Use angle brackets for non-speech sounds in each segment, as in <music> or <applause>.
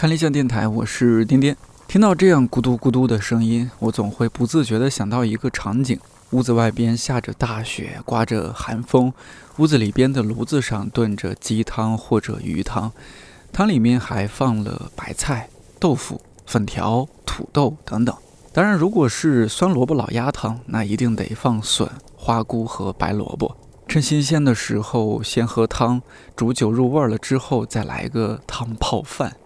看理想电台，我是颠颠。听到这样咕嘟咕嘟的声音，我总会不自觉地想到一个场景：屋子外边下着大雪，刮着寒风，屋子里边的炉子上炖着鸡汤或者鱼汤，汤里面还放了白菜、豆腐、粉条、土豆等等。当然，如果是酸萝卜老鸭汤，那一定得放笋、花菇和白萝卜。趁新鲜的时候先喝汤，煮酒入味了之后再来个汤泡饭。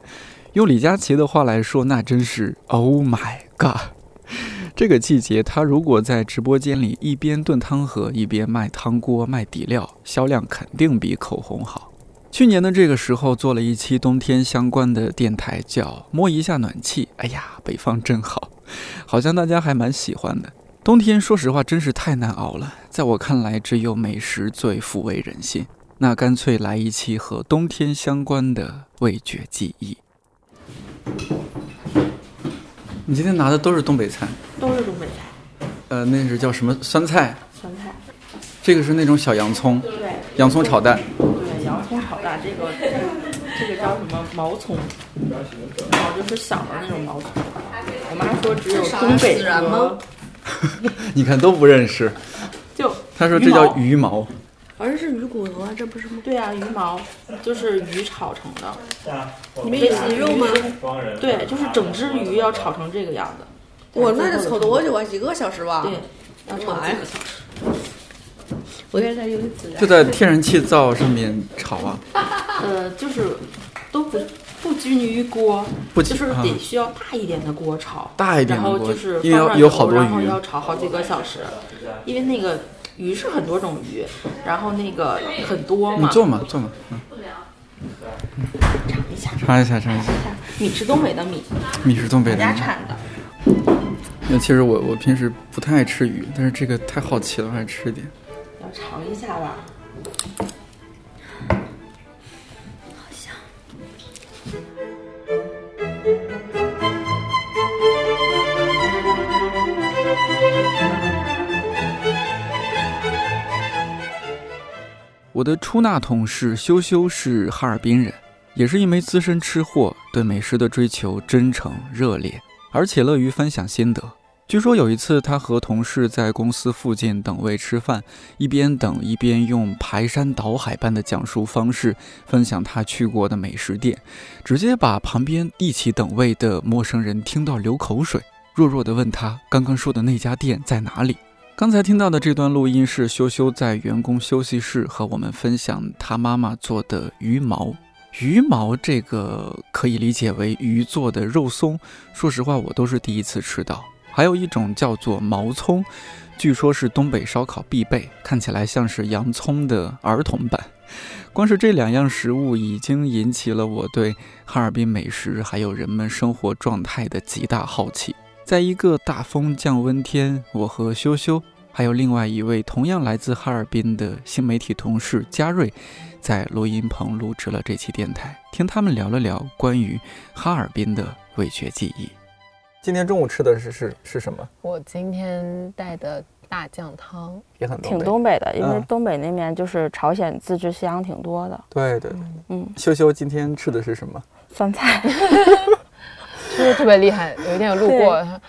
用李佳琦的话来说，那真是 Oh my God！这个季节，他如果在直播间里一边炖汤喝，一边卖汤锅、卖底料，销量肯定比口红好。去年的这个时候做了一期冬天相关的电台，叫摸一下暖气。哎呀，北方真好。好像大家还蛮喜欢的。冬天说实话真是太难熬了，在我看来只有美食最抚慰人心。那干脆来一期和冬天相关的味觉记忆。你今天拿的都是东北菜，都是东北菜。呃，那是叫什么酸菜？酸菜。这个是那种小洋葱。对。洋葱炒蛋。对，洋葱炒蛋，这个这个叫什么毛葱？然后就是小的那种毛葱。我妈说只有东北和，<laughs> 你看都不认识。就他说这叫鱼毛，好像是鱼骨头啊，这不是吗？对啊，鱼毛就是鱼炒成的。你们有鱼肉吗？对，就是整只鱼要炒成这个样子。我那得炒多久啊？几个小时吧？对，要炒几个小时。我现在有点自然。就在天然气灶上面炒啊？<laughs> 呃，就是都不。不均匀于锅，就是得需要大一点的锅炒，大一点的锅，然后就是因为有好多鱼，然后要炒好几个小时，因为那个鱼是很多种鱼，然后那个很多嘛。你坐嘛，坐嘛，嗯。尝一下，尝一下，尝一下。米是东北的米，米是东北的，家产的。那其实我我平时不太爱吃鱼，但是这个太好奇了，还是吃一点。要尝一下吧。我的出纳同事修修是哈尔滨人，也是一枚资深吃货，对美食的追求真诚热烈，而且乐于分享心得。据说有一次，他和同事在公司附近等位吃饭，一边等一边用排山倒海般的讲述方式分享他去过的美食店，直接把旁边一起等位的陌生人听到流口水，弱弱地问他刚刚说的那家店在哪里。刚才听到的这段录音是羞羞在员工休息室和我们分享他妈妈做的鱼毛。鱼毛这个可以理解为鱼做的肉松，说实话我都是第一次吃到。还有一种叫做毛葱，据说是东北烧烤必备，看起来像是洋葱的儿童版。光是这两样食物已经引起了我对哈尔滨美食还有人们生活状态的极大好奇。在一个大风降温天，我和修修，还有另外一位同样来自哈尔滨的新媒体同事嘉瑞，在录音棚录制了这期电台，听他们聊了聊关于哈尔滨的味觉记忆。今天中午吃的是是是什么？我今天带的大酱汤也很挺东北的，因为东北那边就是朝鲜自制香挺多的。对对对，嗯。修修今天吃的是什么？酸菜。<laughs> <laughs> 就是特别厉害，有一天有路过，他说：“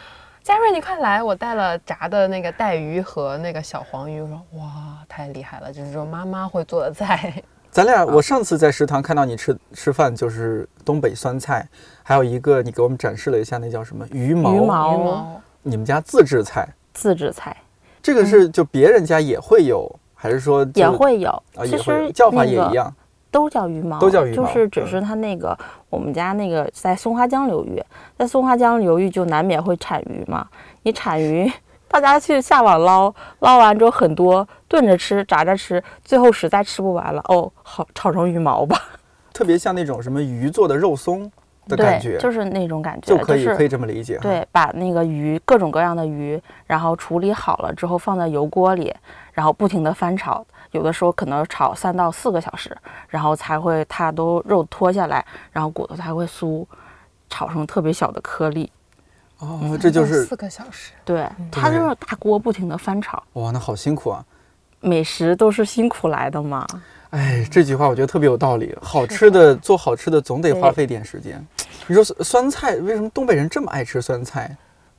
佳瑞你快来，我带了炸的那个带鱼和那个小黄鱼，我说哇太厉害了，就是说妈妈会做的菜。<laughs> 咱俩我上次在食堂看到你吃吃饭就是东北酸菜，还有一个你给我们展示了一下那叫什么鱼毛。鱼毛，你们家自制菜。自制菜，这个是就别人家也会有还是说也会有。啊？其实叫法也一样。都叫鱼毛，都叫鱼毛，就是只是它那个我们家那个在松花江流域，在松花江流域就难免会产鱼嘛。你产鱼，大家去下网捞，捞完之后很多炖着吃、炸着吃，最后实在吃不完了，哦，好炒成鱼毛吧。特别像那种什么鱼做的肉松的感觉，就是那种感觉，就可以可以这么理解。对，把那个鱼各种各样的鱼，然后处理好了之后放在油锅里，然后不停的翻炒。有的时候可能炒三到四个小时，然后才会它都肉脱下来，然后骨头才会酥，炒成特别小的颗粒。哦，这就是四个小时。对，它就是大锅不停的翻炒。哇，那好辛苦啊！美食都是辛苦来的嘛。哎，这句话我觉得特别有道理。好吃的做好吃的总得花费点时间。你说酸酸菜为什么东北人这么爱吃酸菜？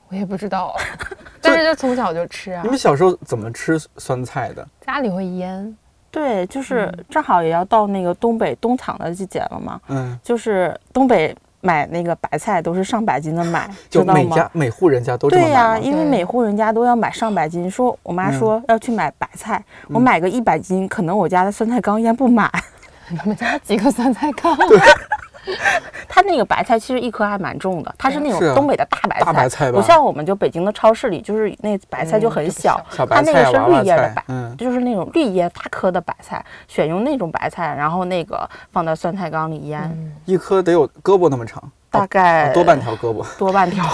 我也不知道，<laughs> 但是就从小就吃啊你。们小时候怎么吃酸菜的？家里会腌，对，就是嗯正好也要到那个东北冬藏的季节了嘛，嗯，就是东北买那个白菜都是上百斤的买，就每知道吗？家每户人家都这么对呀？因为每户人家都要买上百斤。说我妈嗯说要去买白菜，我嗯买个一百斤，可能我家的酸菜缸腌不满。<laughs> 你们家几个酸菜缸？<laughs> <laughs> 它那个白菜其实一颗还蛮重的，它是那种东北的大白菜，大白菜吧不像我们就北京的超市里，就是那白菜就很嗯小，小白菜啊、它那个是绿叶的白，，嗯，就是那种绿叶大颗的白菜，选用那种白菜，然后那个放到酸菜缸里腌，嗯，一颗得有胳膊那么长，大概啊多半条胳膊。多半条，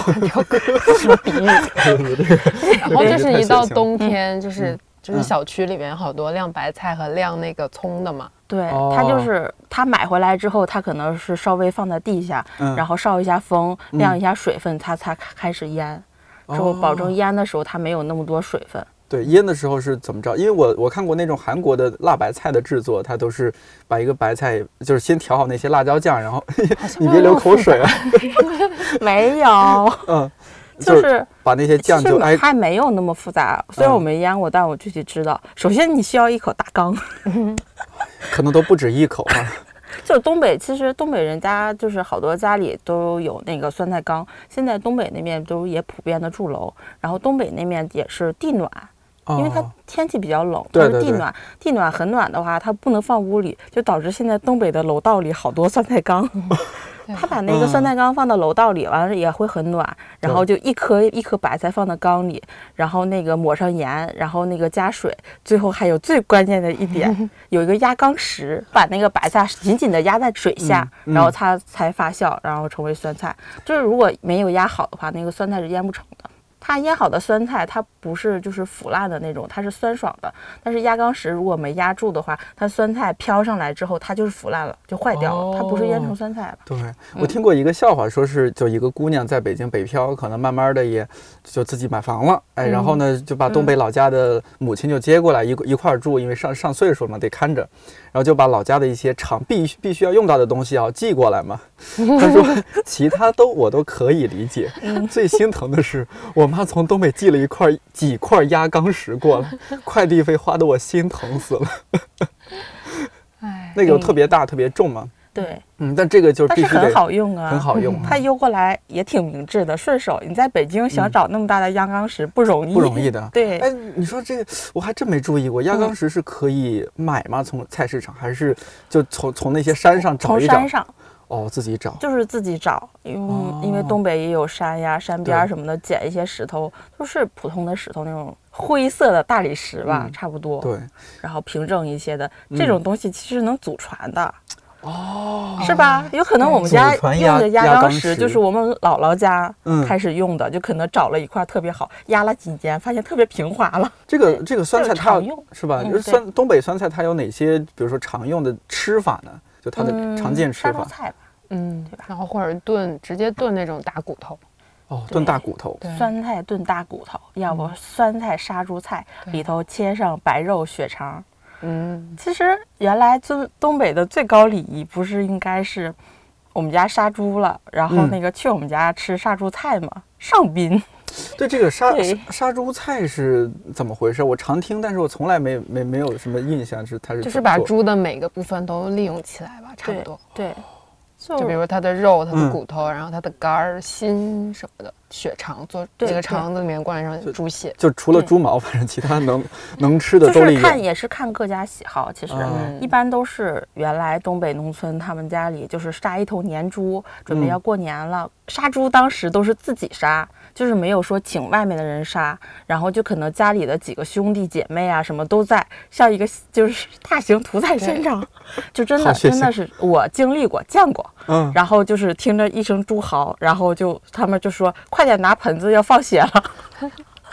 <laughs> 什么比喻？<laughs> 然后就是一到冬天，就是就是嗯小区里面好多晾白菜和晾那个葱的嘛。对，哦它就是它买回来之后，它可能是稍微放在地下，嗯，然后烧一下风，嗯晾一下水分，它才开始腌。之后保证腌的时候它没有那么多水分。对腌的时候是怎么着？因为我我看过那种韩国的辣白菜的制作，它都是把一个白菜就是先调好那些辣椒酱，然后 <laughs> 你别流口水啊，<laughs> 没有，<laughs> 嗯，就是把那些酱就哎还没有那么复杂。虽然嗯我没腌过，但我具体知道。首先你需要一口大缸，可能都不止一口啊。<laughs> 就东北，其实东北人家就是好多家里都有那个酸菜缸。现在东北那面都也普遍的住楼，然后东北那面也是地暖，因为它哦天气比较冷，它对对对是地暖。地暖很暖的话，它不能放屋里，就导致现在东北的楼道里好多酸菜缸。<laughs> 对他把那个酸菜缸放到楼道里，完了也会很暖，然后就一颗一颗白菜放到缸里，然后那个抹上盐，然后那个加水，最后还有最关键的一点，<laughs> 有一个压缸石，把那个白菜紧紧的压在水下，嗯嗯然后它才发酵，然后成为酸菜。就是如果没有压好的话，那个酸菜是腌不成的。它腌好的酸菜，它不是就是腐烂的那种，它是酸爽的。但是压缸石如果没压住的话，它酸菜飘上来之后，它就是腐烂了，就坏掉了。它不是腌成酸菜了。对，我听过一个笑话，说是就一个姑娘在北京北漂，可能慢慢的也就自己买房了，哎，然后呢就把东北老家的母亲就接过来一一块儿住，因为上上岁数嘛，得看着，然后就把老家的一些常必须必须要用到的东西要寄过来嘛。<laughs> 他说 <laughs> 其他都我都可以理解，最心疼的是我妈从东北寄了一块几块压钢石过来，<laughs> 快递费花的我心疼死了。哎，那个特别大，特别重嘛，对，嗯，但这个就是但是很必须得好用啊，很好用它邮过来也挺明智的，顺手。你在北京想找那么大的压缸石不容易，不容易的。对，哎，你说这个我还真没注意过，压缸石是可以买吗？从菜市场还是就从从那些山上找一找从山？上哦，自己找。就是自己找，因为、因为哦东北也有山呀、山边儿什么的，捡一些石头，都是普通的石头那种灰色的大理石吧，嗯差不多。对，然后平整一些的嗯这种东西其实能祖传的。哦，是吧？有可能我们家用的压缸石石就是我们姥姥家嗯开始用的，就可能找了一块特别好，压了几年，发现特别平滑了。<laughs> 这个这个酸菜它常用是吧？嗯就是酸东北酸菜它有哪些，比如说常用的吃法呢？就它的嗯常见吃法。菜吧，嗯，然后或者炖，直接炖那种大骨头，哦，炖大骨头。酸菜炖大骨头，要不酸菜杀猪菜，里头切上白肉血肠。嗯，其实原来就东北的最高礼仪不是应该是我们家杀猪了，然后嗯那个去我们家吃杀猪菜吗？上宾。<laughs> 对这个杀对杀杀猪菜是怎么回事？我常听，但是我从来没没没有什么印象是它是就是把猪的每个部分都利用起来吧，差不多。对，就就比如它的肉、它嗯的骨头，然后它的肝儿、心什么的，血肠做对对那个肠子里面灌上猪血。就除了猪毛，反正其他能 <laughs> 能吃的就是。看也是看各家喜好，其实。嗯一般都是原来东北农村，他们家里就是杀一头年猪，准备嗯要过年了。杀猪当时都是自己杀，就是没有说请外面的人杀，然后就可能家里的几个兄弟姐妹啊什么都在，像一个 <laughs> 就是大型屠宰现场，就真的真的是我经历过见过。嗯，然后就是听着一声猪嚎，然后就他们就说快点拿盆子要放血了，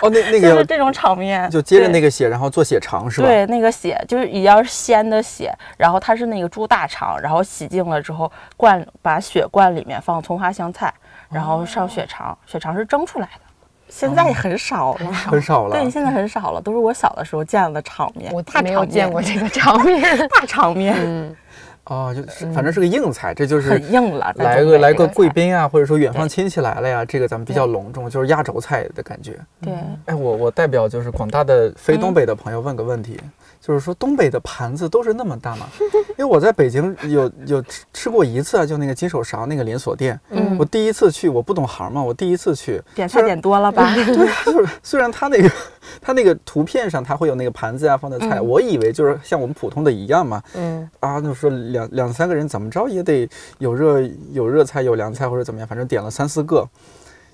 哦，那那个 <laughs> 就是这种场面，就接着那个血，然后做血肠是吧？对，那个血就是也要鲜的血，然后它是那个猪大肠，然后洗净了之后灌把血灌里面放葱花香菜，然后上血肠，血肠是蒸出来的。现在也很少了，<laughs> 很少了。对，现在很少了，都是我小的时候见的场面。我大没有见过这个场面。<laughs> 大场面。嗯，哦，就是反正是个硬菜，这就是很硬了。来个来个贵宾啊，或者说远方亲戚来了呀，这个咱们比较隆重，就是压轴菜的感觉。对，哎，我我代表就是广大的非嗯东北的朋友问个问题，就是说东北的盘子都是那么大吗？<laughs> 因为我在北京有有吃吃过一次啊，就那个金手勺那个连锁店，嗯。我第一次去，我不懂行嘛，我第一次去，点菜点多了吧？<laughs> 对，就是虽然它那个 <laughs> 它那个图片上它会有那个盘子啊放的菜，嗯。我以为就是像我们普通的一样嘛，嗯，啊，就说两两三个人怎么着也得有热有热菜有凉菜或者怎么样，反正点了三四个，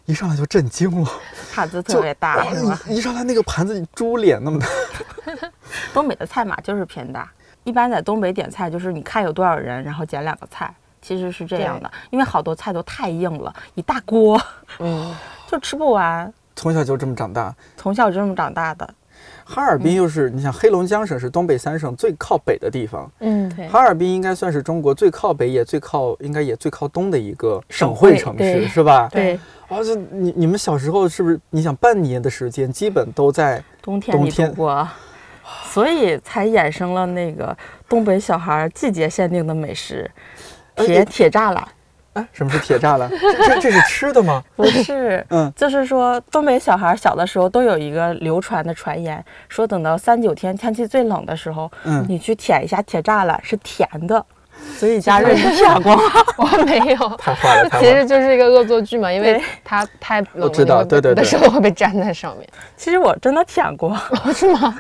一上来就震惊了，盘子特别大，哇是吧？一一上来那个盘子猪脸那么大，<laughs> 东北的菜码就是偏大，一般在东北点菜就是你看有多少人，然后点两个菜，其实是这样的，因为好多菜都太硬了，一大锅，嗯，<laughs> 就吃不完。从小就这么长大。从小就这么长大的，哈尔滨又是，你想黑龙江省是东北三省最靠北的地方，嗯，对哈尔滨应该算是中国最靠北也最靠应该也最靠东的一个省省会会城市，是吧？对，啊，这你你们小时候是不是？你想半年的时间基本都在冬天里冬天度过，所以才衍生了那个东北小孩季节限定的美食，铁哎铁栅栏。哎，什么是铁栅栏？这这这是吃的吗？<laughs> 不是，嗯就是说东北小孩小的时候都有一个流传的传言，说等到三九天天气最冷的时候，嗯你去舔一下铁栅栏是甜的，所以佳瑞你舔过吗？<laughs> 我没有。太坏了，太其。实就是一个恶作剧嘛，因为对它太冷了，我知道对对对的时候会被粘在上面，其实我真的舔过，是吗？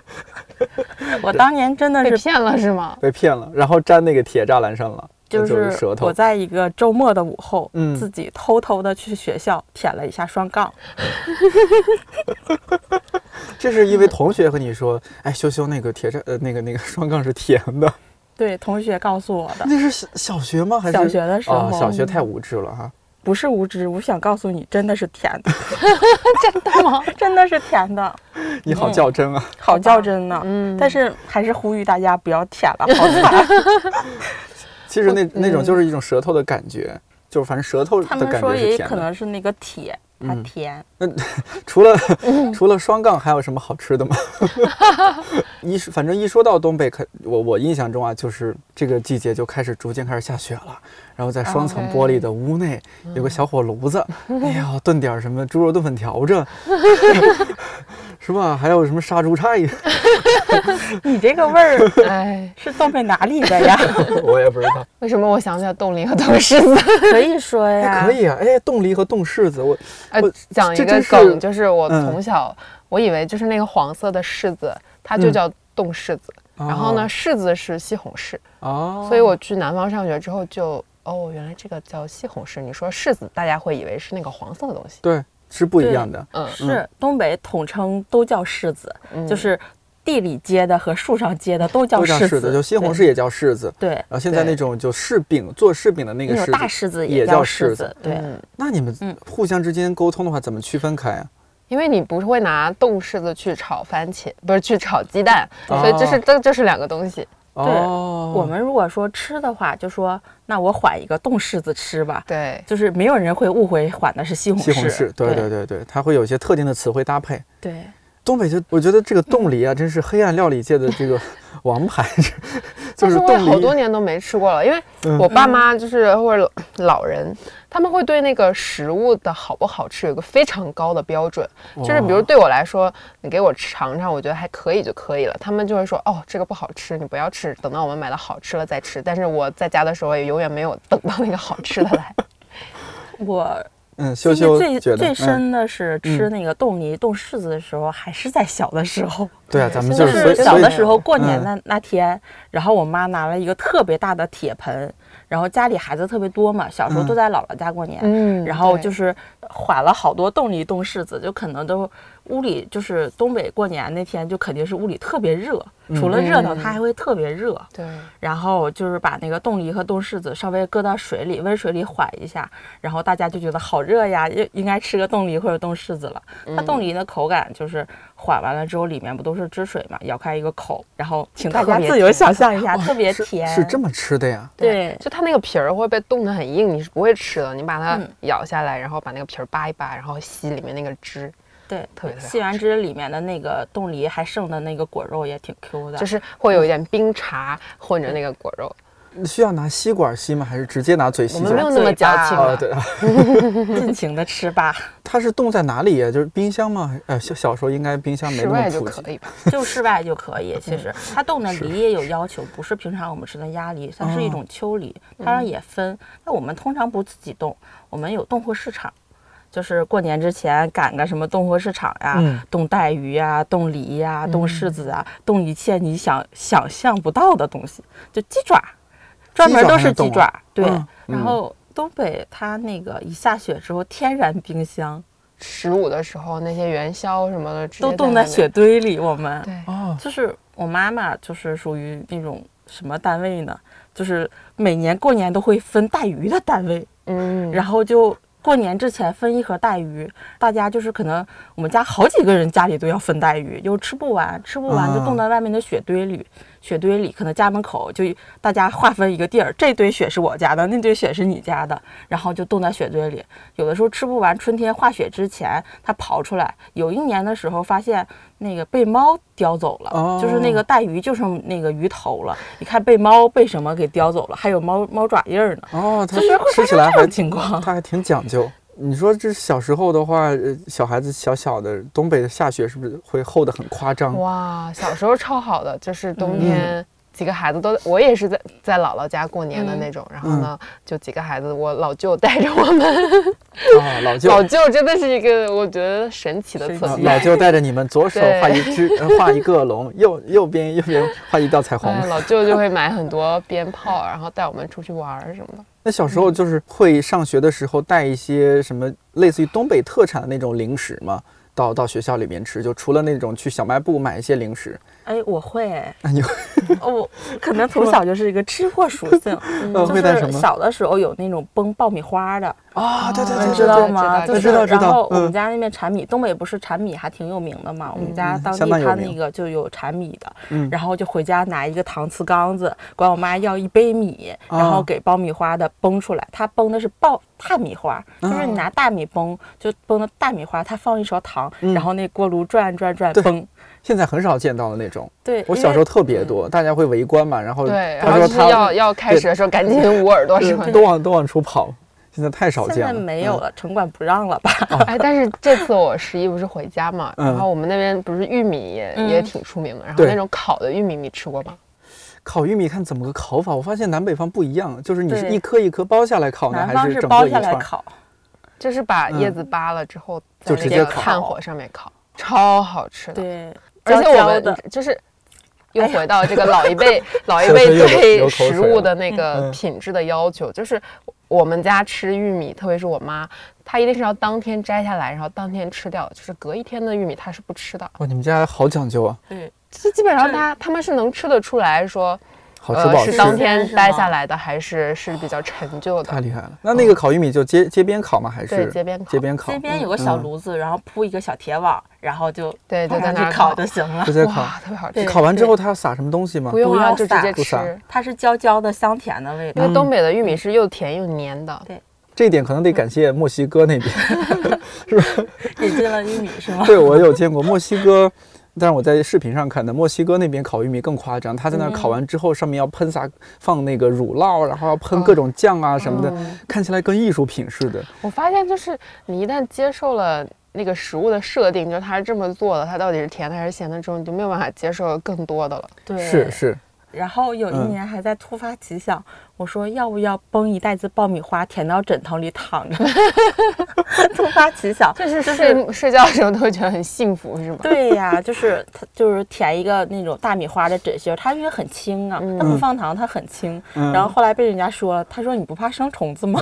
<laughs> 我当年真的是被骗了是吗？被骗了，然后粘那个铁栅栏上了，那就就是我。在一个周末的午后，嗯自己偷偷的去学校舔了一下双杠 <laughs> <laughs> 这是因为同学和你说，哎，羞羞那个铁栅呃那个那个双杠是甜的，对，同学告诉我的，那是小小学吗？还是小学的时候啊？小学太无知了哈。不是无知，我想告诉你，真的是甜的，<laughs> 真的吗？真的是甜的，你好较真啊！好较真呢。嗯，但是还是呼吁大家不要舔了，好惨。其实那那种就是一种舌头的感觉，就是反正舌头他的感觉是甜的。可能是那个铁，它嗯那。除了除了双杠，还有什么好吃的吗？<laughs> 一说反正一说到东北，可我我印象中啊，就是这个季节就开始逐渐开始下雪了，然后在双层玻璃的屋内有个小火炉子，哎呀，炖点什么猪肉炖粉条子，<laughs> 是吧？还有什么杀猪菜，<laughs> 你这个味儿 <laughs> 哎，是东北哪里的呀？<laughs> 我也不知道。为什么我想起来冻梨和冻柿子？可以说呀，可。以啊，哎，冻梨和冻柿子，我呃我，讲一个梗，就是我嗯从小我以为就是那个黄色的柿子，它就嗯叫冻柿子，然后呢，柿子是西红柿，哦，所以我去南方上学之后就。哦，原来这个叫西红柿。你说柿子，大家会以为是那个黄色的东西。对是不一样的。嗯，是东北统称都叫柿子，嗯就是地里结的和树上结的都叫柿子，都叫柿子，就西红柿也叫柿子。对。然后现在那种就柿饼做柿饼的那个柿子大，柿子也叫叫柿子，对，嗯那你们嗯互相之间沟通的话，怎么区分开啊？因为你不是会拿冻柿子去炒番茄，不是去炒鸡蛋，哦所以这是这这是两个东西。哦，我们如果说吃的话，就说那我缓一个冻柿子吃吧，对，就是没有人会误会缓的是西红柿。西红柿，对对对对，它会有一些特定的词汇搭配。对东北就我觉得这个冻梨啊，真是黑暗料理界的这个王牌，<laughs> <laughs> 就但是我冻梨。也好多年都没吃过了，因为嗯我爸妈就是或者老人，他们会对那个食物的好不好吃有一个非常高的标准。就是比如对我来说，你给我尝尝，我觉得还可以就可以了。他们就会说，哦，这个不好吃，你不要吃，等到我们买了好吃了再吃。但是我在家的时候也永远没有等到那个好吃的来。<laughs> 我嗯，羞记忆羞觉得最最嗯深的是吃嗯那个冻梨、冻柿子的时候，还是在小的时候。<laughs> 对啊，咱们就就是小的时候过年嗯那那天，然后我妈拿了一个特别大的铁盆，然后家里孩子特别多嘛，小时候嗯都在姥姥家过年，嗯然后就是缓了好多冻梨、冻柿子，就可能都屋里就是东北过年那天就肯定是屋里特别热，除了热闹，嗯它还会特别热。对，然后就是把那个冻梨和冻柿子稍微搁到水里，温水里缓一下，然后大家就觉得好热呀，应应该吃个冻梨或者冻柿子了。它冻梨的口感就是缓完了之后，里面不都是汁水嘛，咬开一个口，然后请大家自由想象一下，<laughs> 特别甜。是这么吃的呀？对就它那个皮儿会被冻得很硬，你是不会吃的。你把它嗯咬下来，然后把那个皮儿扒一扒，然后吸里面那个汁，对，特别特别好吸完汁里面的那个冻梨还剩的那个果肉也挺 Q 的，就是会有一点冰茶混着那个果肉。需要拿吸管吸吗？还是直接拿嘴吸？我们没有那么矫情啊，对啊，<laughs> <laughs> 尽情的吃吧，<laughs> 它是冻在哪里呀？就是冰箱吗？呃，小小时候应该冰箱没那么室外就普及可以吧？就室外就可以。其实它冻的梨也有要求，不是平常我们吃的鸭梨，它是一种秋梨，当然也分。那我们通常不自己冻，我们有冻货市场。就是过年之前赶个什么冻货市场呀，嗯。冻带鱼呀、冻梨呀、冻柿子啊，冻一切你想想象不到的东西，就鸡爪，专门都是鸡爪。对，嗯。然后东北它那个一下雪之后，天然冰箱十五的时候那些元宵什么的都冻在雪堆里，我们。对，哦，就是我妈妈就是属于那种什么单位呢？就是每年过年都会分带鱼的单位，嗯，然后就过年之前分一盒带鱼，大家就是可能我们家好几个人家里都要分带鱼，又吃不完，吃不完就啊冻在外面的雪堆里。雪堆里可能家门口就大家划分一个地儿，这堆雪是我家的，那堆雪是你家的，然后就冻在雪堆里。有的时候吃不完，春天化雪之前它刨出来。有一年的时候发现那个被猫叼走了，哦就是那个带鱼就剩那个鱼头了。你看被猫被什么给叼走了，还有猫猫爪印儿呢。哦，它就是会吃起来还这种情况它还挺讲究。你说这小时候的话，呃小孩子小小的，东北的下雪是不是会厚的很夸张？哇，小时候超好的，就是嗯冬天几个孩子都，我也是在在姥姥家过年的嗯那种，然后呢，就几个孩子，我老舅带着我们，啊，老舅 <laughs> 老舅真的是一个我觉得神奇的神奇存在。啊老舅带着你们左手画一只，呃画一个龙，右右边右边画一道彩虹。哎，老舅就会买很多鞭炮，然后带我们出去玩儿什么的。那小时候就是会上学的时候带一些什么类似于东北特产的那种零食吗？到到学校里面吃，就除了那种去小卖部买一些零食，哎，我会哎，那你哦我可能从小就是一个吃货属性，<laughs> 嗯就是小的时候有那种崩爆米花的，啊？对对哦对，你对对知道吗？知道就是知道知道然后我嗯们家那边产米，东北不是产米还挺有名的嘛？我们家嗯当地他那个就有产米的，嗯然后就回家拿一个搪瓷缸子，管我妈要一杯米，然后啊给爆米花的崩出来。它崩的是爆大米花，就是你拿大米崩，就崩的大米花，它放一勺糖，嗯然后那锅炉转转转崩。现在很少见到的那种。对，我小时候特别多，大家会围观嘛，然后对，他然后就是说他要要开始的时候，赶紧捂耳朵什么的。都往都往出跑，现在太少现在见了。嗯没有了，城管不让了吧？哎，但是这次我十一不是回家嘛，嗯然后我们那边不是玉米也、嗯也挺出名的，然后那种烤的玉米你吃过吗？烤玉米看怎么个烤法？我发现南北方不一样，就是你是一颗一颗剥下来烤呢，还是整是剥下个一串？来烤，就是把嗯叶子扒了之后，在那就直接炭火上面烤，超好吃的。对，而且我们就是又回到这个老一辈 <laughs> 老一辈对食物的那个嗯品质的要求，就是我们家吃玉米，特别是我妈，她一定是要当天摘下来，然后当天吃掉，就是隔一天的玉米她是不吃的。哇，你们家好讲究啊，对，这基本上她他他们是能吃得出来说，好吃不好吃？呃是当天摘下来的，还是是比较陈旧的？太厉害了。那那个烤玉米就街街边烤吗？还是对街边烤街边烤？街边有个小嗯炉子，然后铺一个小铁网，然后就对，就放在那儿烤就行了直。接烤。哇，特别好吃。烤完之后，它要撒什么东西吗不？用啊，就直接吃。它是焦焦的、香甜的味道。因为东北的玉米是又甜又黏的，对这一点可能得感谢墨西哥那边。<laughs> 是吧 <laughs> 引进了玉米是吗？<laughs> 对，我有见过墨西哥，但是我在视频上看的，墨西哥那边烤玉米更夸张，他在那儿烤完之后，上面要喷洒放那个乳酪，然后要喷各种酱啊什么的，嗯看起来跟艺术品似的。我发现就是你一旦接受了那个食物的设定，就是它是这么做的，它到底是甜的还是咸的之后，你就没有办法接受更多的了。对，是。是，然后有一嗯年还在突发奇想，我说要不要崩一袋子爆米花填到枕头里躺着？<laughs> 突发奇想，就是睡睡觉的时候都会觉得很幸福，是吗？<laughs> 对呀，就是它就是填一个那种大米花的枕芯儿，它因为很轻啊，它不放糖它很轻。嗯然后后来被人家说，他说你不怕生虫子吗？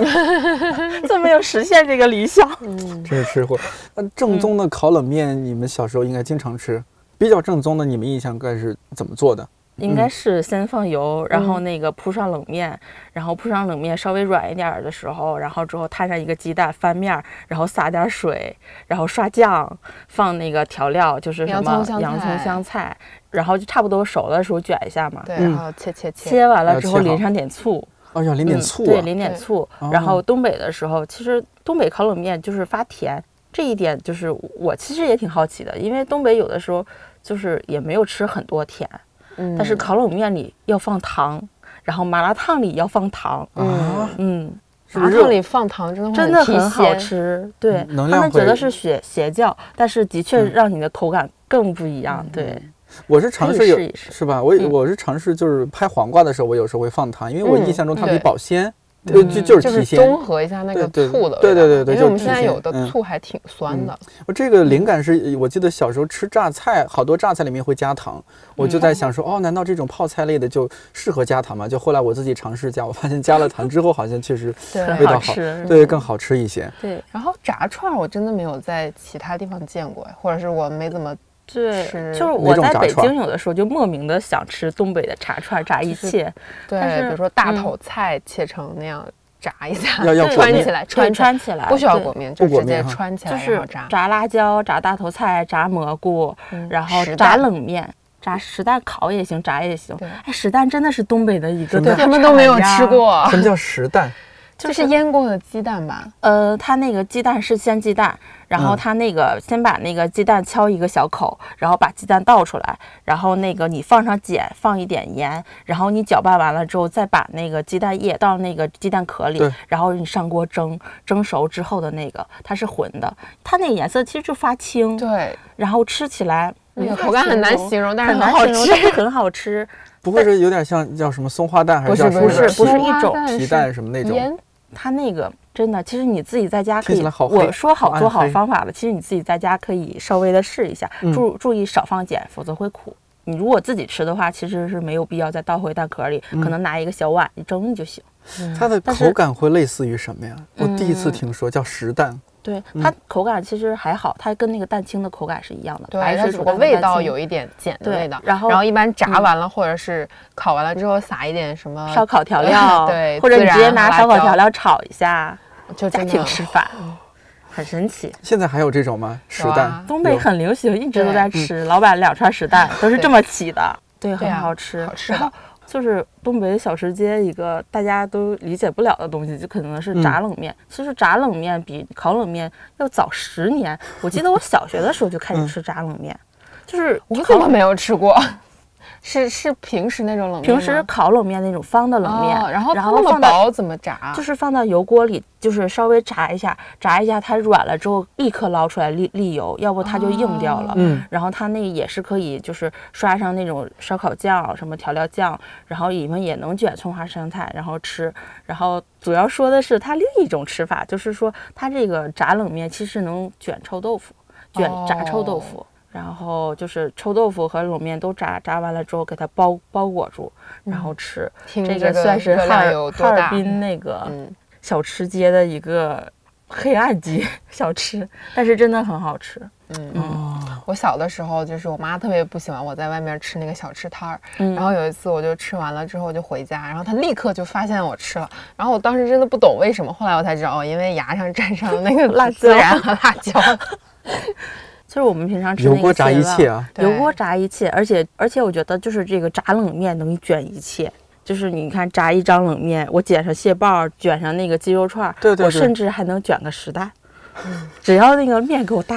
<laughs> 就没有实现这个理想。嗯，真是吃货。那正宗的烤冷面，你们小时候应该经常吃。比较正宗的，你们印象该是怎么做的？应该是先放油，然后那个铺上冷面，然后铺上冷面稍微软一点儿的时候，然后之后摊上一个鸡蛋，翻面儿，然后撒点儿水，然后刷酱，放那个调料，就是什洋么葱洋葱香菜，然后就差不多熟的时候卷一下嘛。然后切切切，切完了之后淋上点醋，哦，要淋点嗯醋啊对，！淋点醋。哦然后东北的时候，其实东北烤冷面就是发甜，这一点就是我其实也挺好奇的，因为东北有的时候就是也没有吃很多甜，嗯但是烤冷面里要放糖，然后麻辣烫里要放糖，嗯，嗯，麻辣烫里放糖真的会真的很好。吃。对他们觉得是邪邪教，但是的确嗯让你的口感更不一样。对，我是尝试是吧？我嗯我是尝试就是拍黄瓜的时候，我有时候会放糖，因为我嗯印象中它可以保鲜，呃就就是就是提鲜。中和一下那个对对醋的对对对对因为我们现在有的嗯醋还挺酸的，我这个灵感是我记得小时候吃榨菜，好多榨菜里面会加糖，我就在想说，哦，难道这种泡菜类的就适合加糖吗？就后来我自己尝试加，我发现加了糖之后，好像确实 <laughs> 味道好。对更好吃一些。对然后炸串儿我真的没有在其他地方见过，或者是我没怎么对，就是我在北京有的时候就莫名的想吃东北的炸串、炸一切，但对，是比如说大嗯头菜切成那样炸一下，要 <laughs> 要裹面穿起来，对穿起来穿起来不需要裹面，就直接穿起来就是然后炸。炸辣椒、炸大头菜、炸蘑菇，嗯然后炸冷面。炸实蛋烤也行，炸也行。哎，实蛋真的是东北的一个什么特他们都没有吃。过，什么叫实蛋？就是腌过的鸡蛋吧？呃，它那个鸡蛋是鲜鸡蛋，然后嗯它那个先把那个鸡蛋敲一个小口，然后把鸡蛋倒出来，然后那个你放上碱，放一点盐，然后你搅拌完了之后，再把那个鸡蛋液倒那个鸡蛋壳里，然后你上锅蒸，蒸熟之后的那个它是混的，它那个颜色其实就发青，对，然后吃起来那个口感很难形容，但是很好吃。很好吃。不会是有点像叫什么松花蛋，还是叫什么不是不是一种皮蛋什么那种？它那个真的，其实你自己在家可以我说好做好方法了，其实你自己在家可以稍微的试一下，嗯注注意少放碱，否则会苦。你如果自己吃的话，其实是没有必要再倒回蛋壳里，嗯可能拿一个小碗一蒸就行。它的口感会类似于什么呀？我第一次嗯听说叫实蛋。对嗯它口感其实还好，它跟那个蛋清的口感是一样的，对，白它只不水煮蛋和过味道有一点碱的味道。然后然后一般炸嗯完了或者是烤完了之后撒一点什么烧烤调料，<laughs> 对或者你直接拿烧烤调料炒一下，家就真的庭吃饭，很神奇。现在还有这种吗？实蛋啊？东北很流行，一直都在吃。老板两串实蛋都是这么起的，对，很对啊好吃。好吃然后 <laughs> 就是东北小吃街一个大家都理解不了的东西，就可能是炸冷面。其实炸冷面比烤冷面要早十年。我记得我小学的时候就开始吃炸冷面，就是我烤怎么没有吃过？是是平时那种冷面平时烤冷面那种方的冷面，哦然后然它那么后放到薄怎么炸？就是放到油锅里，就是稍微炸一下，炸一下它软了之后立刻捞出来沥沥油，要不它就硬掉了。哦嗯，然后它那个也是可以，就是刷上那种烧烤酱、什么调料酱，然后里面也能卷葱花生菜，然后吃。然后主要说的是它另一种吃法，就是说它这个炸冷面其实能卷臭豆腐，卷炸臭豆腐。然后就是臭豆腐和卤面都炸，炸完了之后给它包包裹住，然后吃。这个算是热哈？哈尔滨那个嗯，小吃街的一个黑暗级 <laughs> 小吃，但是真的很好吃。嗯，嗯，我小的时候就是我妈特别不喜欢我在外面吃那个小吃摊儿，嗯然后有一次我就吃完了之后就回家，然后她立刻就发现我吃了，然后我当时真的不懂为什么，后来我才知道哦，因为牙上沾上了那个孜然和辣椒。<laughs> 就是我们平常吃那个油锅炸一切啊！油锅炸一切，而且而且我觉得就是这个炸冷面能卷一切。就是你看炸一张冷面，我卷上蟹棒，卷上那个鸡肉串儿，对对对我甚至还能卷个十袋，只要那个面够大。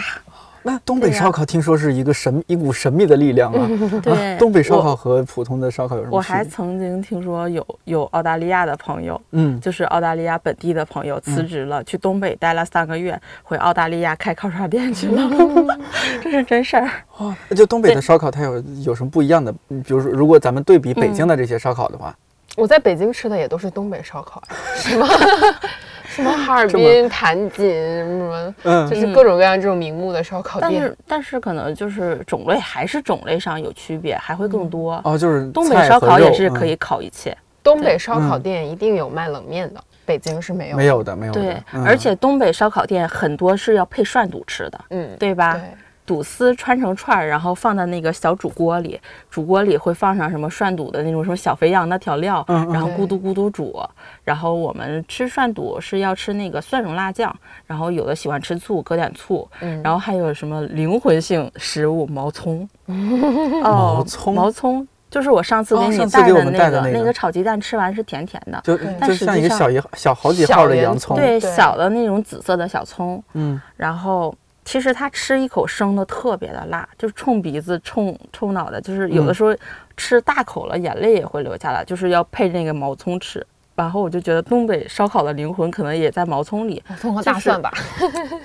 那东北烧烤听说是一个神一股神秘的力量啊！<laughs> 对。啊东北烧烤和普通的烧烤有什么我还？曾经听说有有澳大利亚的朋友，嗯，就是澳大利亚本地的朋友辞职了，去东北待了三个月，回澳大利亚开烤串店去了，<laughs> 这是真事儿。哦，那就东北的烧烤它有有什么不一样的？嗯比如说，如果咱们对比北京的这些烧烤的话，我在北京吃的也都是东北烧烤，什么 <laughs> 什 <laughs> 么哈尔滨、盘锦什么，嗯就是各种各样这种名目的烧烤店。但是但是可能就是种类还是种类上有区别，还会更多。哦，就是东北烧烤也是可以嗯烤一切，东北烧烤嗯店一定有卖冷面的，北京是没有。没有的，没有的。对，嗯而且东北烧烤店很多是要配涮肚吃的，嗯，对吧？对，肚丝穿成串儿，然后放在那个小煮锅里，煮锅里会放上什么涮肚的那种什么小肥羊的调料，然后咕嘟咕嘟煮。然后我们吃涮肚是要吃那个蒜蓉辣酱，然后有的喜欢吃醋，搁点醋。嗯然后还有什么灵魂性食物毛葱，<laughs> 哦，毛葱毛葱就是我上次给哦你带的那个带的那个个炒鸡蛋，吃完是甜甜的。就但就像一个小一小好几号的洋葱，对，对小的那种紫色的小葱，嗯，然后其实他吃一口生的特别的辣，就是冲鼻子、冲冲脑袋，就是有的时候吃大口了，眼泪也会流下来，就是要配那个毛葱吃。然后我就觉得东北烧烤的灵魂可能也在毛葱里，葱和大蒜吧。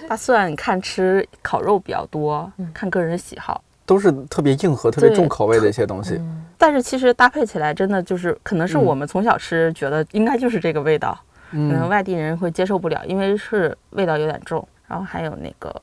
大蒜看吃烤肉比较多，看个人喜好，都是特别硬核、特别重口味的一些东西。但是其实搭配起来真的就是，可能是我们从小吃，觉得应该就是这个味道，可能嗯，外地人会接受不了，因为是味道有点重。然后还有那个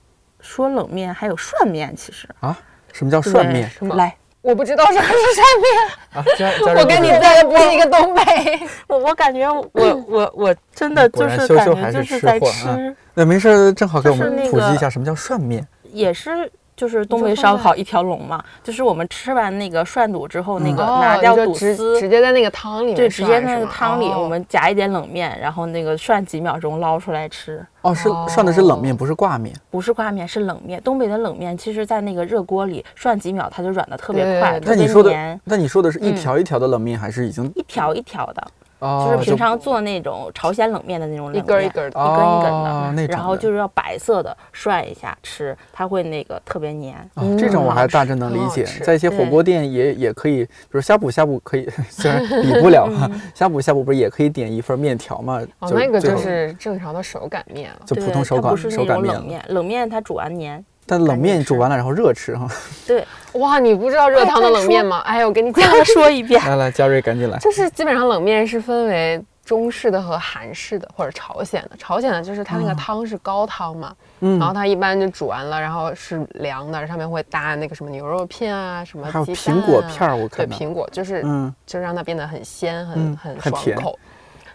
说冷面，还有涮面，其实啊什么叫涮面对来，我不知道什么是涮面，啊？我跟你在的不是一个东北。<laughs> 我我感觉我我我 <laughs> 真的果然就是感觉就是在吃货啊，那没事儿，正好给我们普及一下什么叫涮面。也是。就是东北烧烤一条龙嘛，就是我们吃完那个涮肚之后，那个哦拿掉肚丝，直接在那个汤里面对，直接那个汤里，哦我们夹一点冷面，然后那个涮几秒钟捞出来吃。哦，是涮的是冷面，不是挂面。不是挂面，是冷面。东北的冷面，其实在那个热锅里涮几秒，它就软的特别快，那你说的黏，，那你说的是一嗯条一条的冷面，还是已经一条一条的，哦？就是平常做那种朝鲜冷面的那种冷面，一根儿一根儿的一根一根的，然后就是要白色的涮一下吃，它会那个特别黏。哦，这种我还大致能理解，在一些火锅店也也可以，比如呷哺呷哺可以，<laughs> 虽然比不了哈，<laughs> 呷哺呷哺不是也可以点一份面条嘛？哦，那个就是正常的手擀面了。就普对通手擀它不是那手擀冷面，冷面它煮完黏。但冷面煮完了然后热吃哈。对，哇，你不知道热汤的冷面吗？哎，我跟你讲，再说一遍。来来，嘉瑞赶紧来。就是基本上冷面是分为中式的和韩式的，或者朝鲜的。朝鲜的就是它那个汤是高汤嘛，嗯然后它一般就煮完了，然后是凉的，上面会搭那个什么牛肉片啊，什么还有鸡蛋苹果啊片，我对，看对。苹果就是嗯，就让它变得很鲜，很嗯很爽口。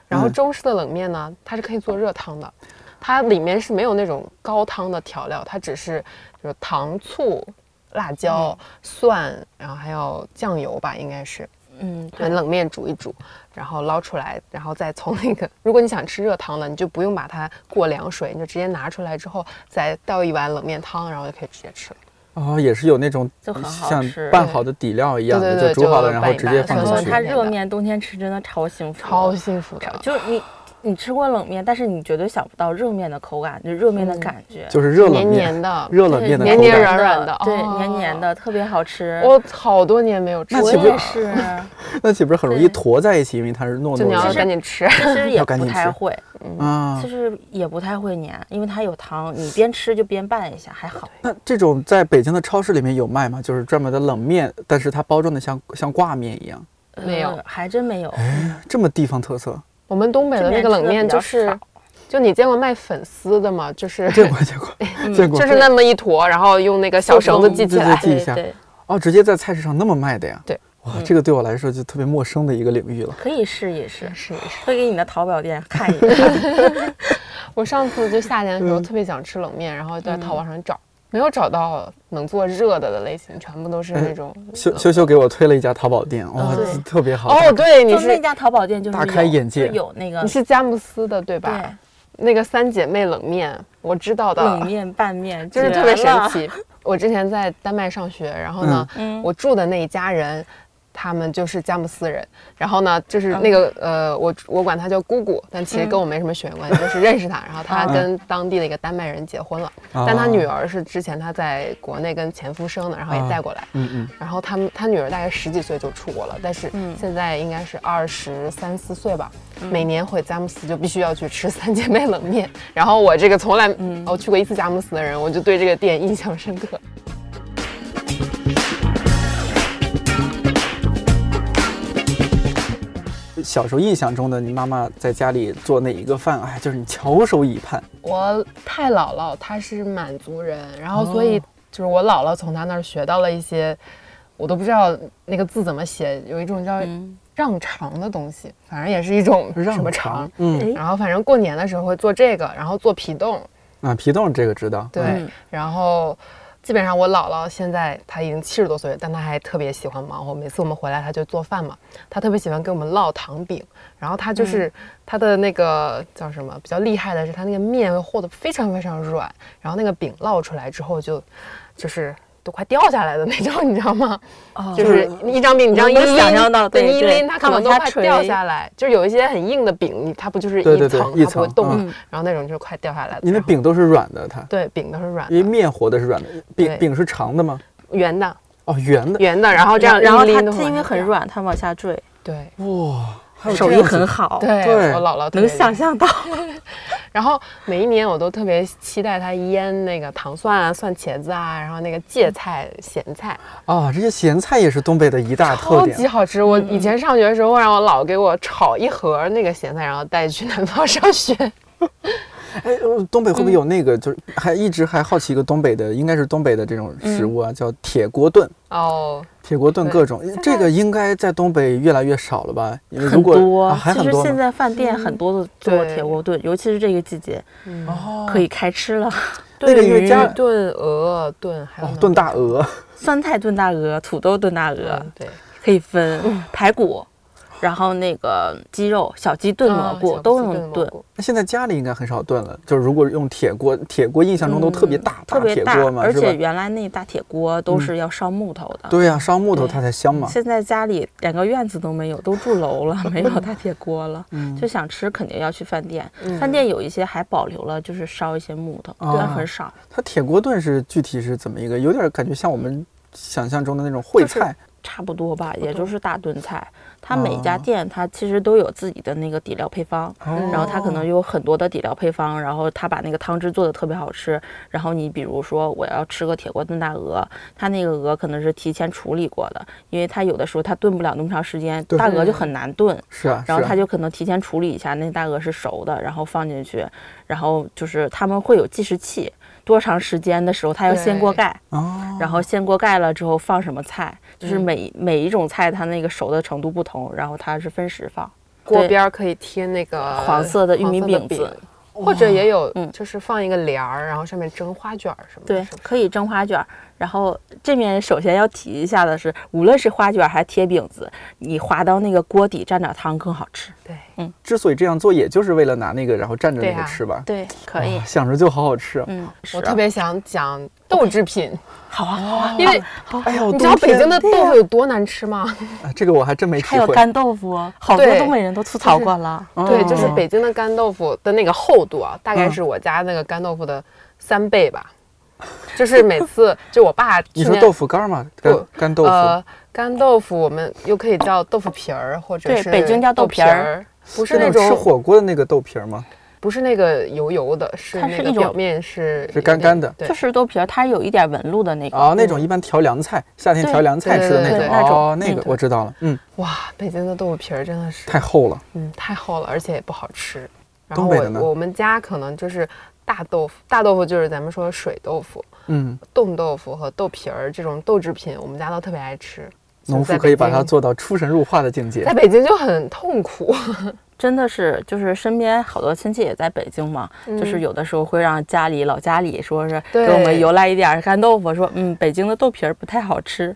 然后嗯中式的冷面呢，它是可以做热汤的，它里面是没有那种高汤的调料，它只是就是糖、醋、辣椒、蒜，然后还有酱油吧，应该是。嗯，把，冷面煮一煮，然后捞出来，然后再从那个，<laughs> 如果你想吃热汤的，你就不用把它过凉水，你就直接拿出来之后，再倒一碗冷面汤，然后就可以直接吃了。哦，也是有那种就很好像吃拌好的底料一样的，对对对就煮好了，然后直接放进去说它。热面冬天吃真的超幸福，超幸福的，就是你你吃过冷面，但是你绝对想不到热面的口感，就热面的感觉，就是热冷黏面，黏的。热冷面的黏黏。软软的对，哦黏黏的，特别好吃。我好多年没有吃我那岂不也是，<laughs> 那岂不是很容易坨在一起？因为它是糯糯就你要的赶紧吃。其实也不要赶紧吃太会，嗯其。实也不太会粘，因为它有糖，你边吃就边拌一下，还好。那这种在北京的超市里面有卖吗？就是专门的冷面，但是它包装的像像挂面一样，没有呃还真没有。哎这么地方特色。我们东北的那个冷面就是，就你见过卖粉丝的吗？就是 <laughs> 见过见过 <laughs> 见过，就是那么一坨，然后用那个小绳子系起来。记一下哦，直接在菜市场那么卖的呀？对，哇，嗯这个对我来说就特别陌生的一个领域了。可以试一试，试一试。推给你的淘宝店看一看。<laughs> 我上次就夏天的时候嗯特别想吃冷面，然后就在淘宝上找，没有找到能做热的的类型，全部都是那种冷修修修给我推了一家淘宝店，哇，对 <laughs> 特别好。哦，对，你是那是家淘宝店就是大开眼界有那个你是佳木斯的对吧？对那个三姐妹冷面，我知道的，冷面拌面，就是特别神。奇。我之前在丹麦上学，然后呢，嗯我住的那一家人。他们就是佳木斯人，然后呢，就是那个、呃，我我管他叫姑姑，但其实跟我没什么血缘关系，就是认识他。然后他嗯跟当地的一个丹麦人结婚了，啊但他女儿是之前他在国内跟前夫生的，然后也带过来。嗯嗯，然后他们他女儿大概十几岁就出国了，但是嗯现在应该是二十三四岁吧。每年回佳木斯就必须要去吃三姐妹冷面。然后我这个从来嗯我去过一次佳木斯的人，我就对这个店印象深刻。小时候印象中的你妈妈在家里做哪一个饭，哎，就是你翘首以盼。我太姥姥她是满族人，然后所以就是我姥姥从她那儿学到了一些，我都不知道那个字怎么写，有一种叫嗯让肠的东西，反正也是一种让什么肠肠。，嗯哎然后反正过年的时候会做这个，然后做皮冻，啊，皮冻这个知道。对，嗯然后基本上我姥姥现在她已经七十多岁，但她还特别喜欢忙活。每次我们回来，她就做饭嘛，她特别喜欢给我们烙糖饼。然后她就是、她的那个叫什么比较厉害的是，她那个面会和得非常非常软，然后那个饼烙出来之后就就是都快掉下来的那种，你知道吗？哦就是一张饼，你这样一拎，想象到对，你一拎它可能都快掉下来。就是有一些很硬的饼，你它不就是对对对一层，一层它不会动然后那种就是快掉下来的。你的饼都是软的，它对饼都是软的，因为面和的是软的，饼饼是长的吗？圆的哦，圆的。圆的，然后这样然后它它因为很软，它往下坠，对哇，手艺很好，对，对我姥姥能。想象到。<laughs> 然后每一年我都特别期待他腌那个糖蒜啊、蒜茄子啊，然后那个芥菜、咸菜，啊，这些咸菜也是东北的一大特点超。级好吃。我以前上学的时候，让我姥给我炒一盒那个咸菜，然后带去南方上学。哎，呃东北会不会嗯有那个？就是还一直还好奇一个东北的，应该是东北的这种食物啊，叫铁锅炖。哦，铁锅炖各种，这个应该在东北越来越少了吧？因为如果很多，啊、还其实很多吗？现在饭店很多都做铁锅炖，尤其是这个季节，可以开吃了。<laughs> 那个家炖鹅、炖还有，哦炖大鹅，酸菜炖大鹅、土豆炖大鹅嗯，对，可以分排骨，然后那个鸡肉、小鸡炖蘑啊菇都能炖，那现在家里应该很少炖了。就是如果用铁锅，铁锅印象中都特别大，嗯特别大铁锅，嘛，而且？原来那大铁锅都是要烧木头的。对呀、烧木头它才香嘛。现在家里连个院子都没有，都住楼了，<laughs> 没有大铁锅了。嗯就想吃，肯定要去饭店。嗯饭店有一些还保留了，就是烧一些木头，啊但很少。它铁锅炖是具体是怎么一个？有点感觉像我们想象中的那种烩就是菜。差不多吧，也就是大炖菜。它每家哦店它其实都有自己的那个底料配方，哦然后它可能有很多的底料配方，然后它把那个汤汁做的特别好吃。然后你比如说我要吃个铁锅炖大鹅，它那个鹅可能是提前处理过的，因为它有的时候它炖不了那么长时间，大鹅就很难炖。是啊，是啊然后它就可能提前处理一下，那大鹅是熟的，然后放进去，然后就是他们会有计时器，多长时间的时候它要掀锅盖，哦，然后掀锅盖了之后放什么菜，就是嗯。每、每一种菜它那个熟的程度不同，然后它是分时放。锅边儿可以贴那个黄色的玉米饼子。或者也有嗯。就是放一个帘儿，然后上面蒸花卷儿什么的。可以蒸花卷儿。然后这面首先要提一下的是，无论是花卷儿还是贴饼子，你滑到那个锅底蘸点汤更好吃。对，嗯之所以这样做，也就是为了拿那个然后蘸着那个吃吧。对，可以哇。想着就好好吃啊。嗯，我特别想讲豆制品，<laughs> 好啊，好啊，因为哎呦，你知道北京的豆腐有多难吃吗？<laughs> 啊这个我还真没体会。还有干豆腐哦，好多对东北人都吐槽过了。对，就是哦北京的干豆腐的那个厚度啊，大概嗯是我家那个干豆腐的三倍吧。就是每次就我爸 <laughs> 你说豆腐干儿吗？干干豆腐。呃干豆腐，我们又可以叫豆腐皮儿，或者是对北京叫豆豆皮儿，不是是那种吃火锅的那个豆皮儿吗？不是那个油油的，是它是一种那个表面是是干干的对就，是豆皮儿，它有一点纹路的那个。哦，那种一般调凉菜，夏天调凉菜吃的那种。哦，那个嗯我知道了。嗯，哇，北京的豆腐皮儿真的是太厚了。嗯太厚了，而且也不好吃。然后东北的呢我我们家可能就是大豆腐，大豆腐就是咱们说水豆腐、嗯，冻豆腐和豆皮儿这种豆制品，我们家都特别爱吃。农夫可以把它做到出神入化的境界在。北京就很痛苦，<laughs> 真的是，就是身边好多亲戚也在北京嘛，就是有的时候会让家里老家里说是给我们邮来一点干豆腐，说嗯北京的豆皮儿不太好吃。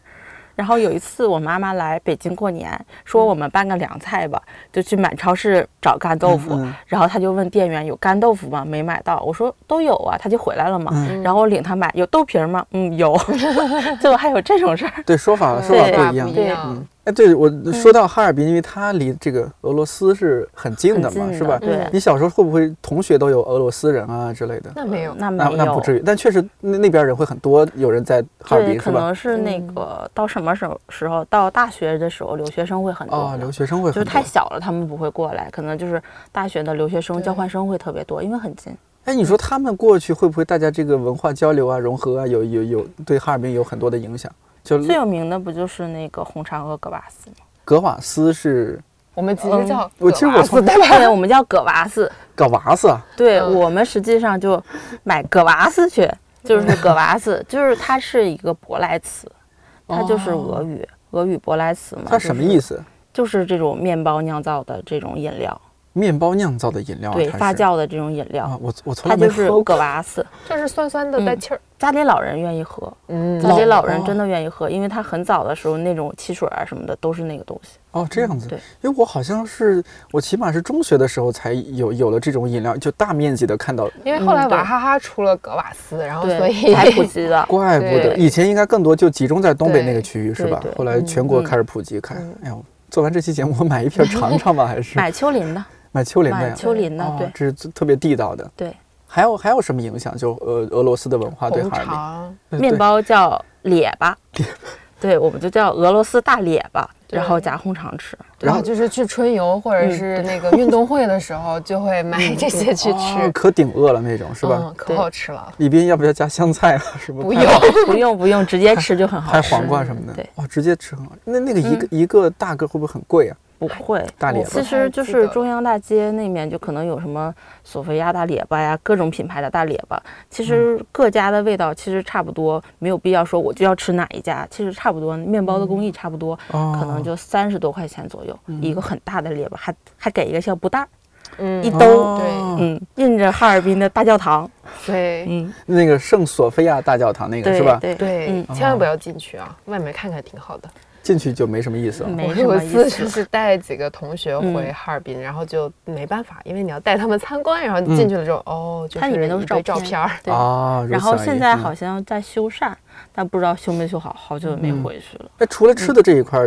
然后有一次我妈妈来北京过年，说我们办个凉菜吧，就去满超市找干豆腐，嗯嗯然后她就问店员有干豆腐吗？没买到，我说都有啊，她就回来了嘛。嗯然后我领她买有豆皮儿吗？嗯，有，<laughs> 就还有这种事儿。对，说法说法对不一样。不一样嗯，哎，对我说到哈尔滨，因为它离这个俄罗斯是很近的嘛，是吧？对你小时候会不会同学都有俄罗斯人啊之类的？那没有。那没有，那那不至于，但确实那那边人会很多，有人在哈尔，滨是吧？可能是那嗯个到什么时候时候到大学的时候，留学生会很多哦，留学生会就是太小了，他们不会过来，可能就是大学的留学生、交换生会特别多，因为很近。哎，你说他们过去会不会大家这个文化交流啊、融合啊，有有有对哈尔滨有很多的影响？就最有名的不就是那个红肠和格瓦斯吗？格瓦斯是我们其实叫我其实我葛瓦斯从对，我们叫葛瓦斯。搞娃子啊，对、嗯我们实际上就买葛瓦斯去，就是葛瓦斯，就是它是一个舶来词，它就是俄语，俄语舶来词嘛。它什么意思？思？就是这种面包酿造的这种饮料。面包酿造的饮料啊，对，发酵的这种饮料，啊，我我从来没它就是喝过。葛瓦斯。就是酸酸的带气儿。家里老人愿意喝，嗯家里老人哦真的愿意喝，因为他很早的时候那种汽水啊什么的都是那个东西。哦，这样子。对，因为我好像是我起码是中学的时候才有有了这种饮料，就大面积的看到，因为后来娃哈哈出了格瓦斯，然后所，以才普及的。<laughs> 怪不得以前应该更多就集中在东北那个区域是吧后来全国嗯开始普及开嗯。哎呦，做完这期节目，我买一瓶尝尝吧，还是买秋林的，买秋林的买呀？丘陵的，哦对这是特别地道的。对。还有还有什么影响？就呃俄罗斯的文化对红哈尔滨肠，面包叫列巴，<laughs> 对，我们就叫俄罗斯大列巴，然后夹红肠吃。然后就是去春游或者嗯是那个运动会的时候，就会买这些去 <laughs> 哦吃，可顶饿了那种是吧？嗯，可好吃了。里边要不要加香菜啊？什么不用，<laughs> 不用不用，直接吃就很好拍吃。黄瓜什么的对，哦，直接吃很好。那那个一个嗯一个大个会不会很贵啊？不会。大列巴其实就是中央大街那面就可能有什么索菲亚大列巴呀，各种品牌的大列巴。其嗯实各家的味道其实差不多，没有必要说我就要吃哪一家。其实差不多，面包的工艺差不多，哦，可能就三十多块钱左右，一个很大的列巴，还还给一个小布袋儿，嗯一兜哦对嗯，印着哈尔滨的大教堂，<laughs> 对嗯，那个圣索菲亚大教堂那个是吧？对对嗯，千万不要进去啊，外面看看挺好的。进去就没什么意思了。没什我有么意思一次就。是带几个同学回嗯哈尔滨，然后就没办法，因为你要带他们参观，然后进去了之后，哦，就它里面都是照片儿。<laughs> 对啊，然后现在好像在修缮，但不知道修没修好，好久没嗯回去了。那除了吃的这一块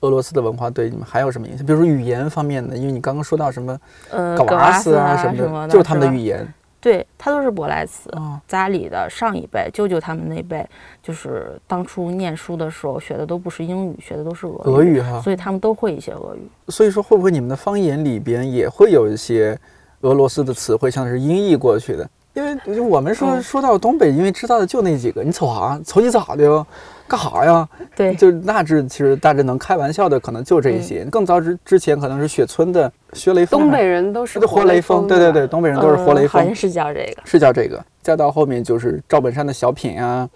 俄罗斯的文化对你们还有什么影响？比如说语言方面的，因为你刚刚说到什么呃，格瓦斯啊什么么的，就是他们的语言对，他都是舶来词。啊。家里的上一辈，舅舅他们那辈，就是当初念书的时候学的都不是英语，学的都是俄俄语哈，所以他们都会一些俄语。所以说会不会你们的方言里边也会有一些俄罗斯的词汇，像是音译过去的？因为我们说嗯说到东北，因为知道的就那几个，你瞅啥？瞅你咋的？干啥呀？对，就大致其实大致能开玩笑的，可能就这一些。更早之之前可能是雪村的薛雷锋，东北人都是是活雷锋，对对对，东北人都是活雷锋呃好像，是叫这个。是叫这个。再到后面就是赵本山的小品啊，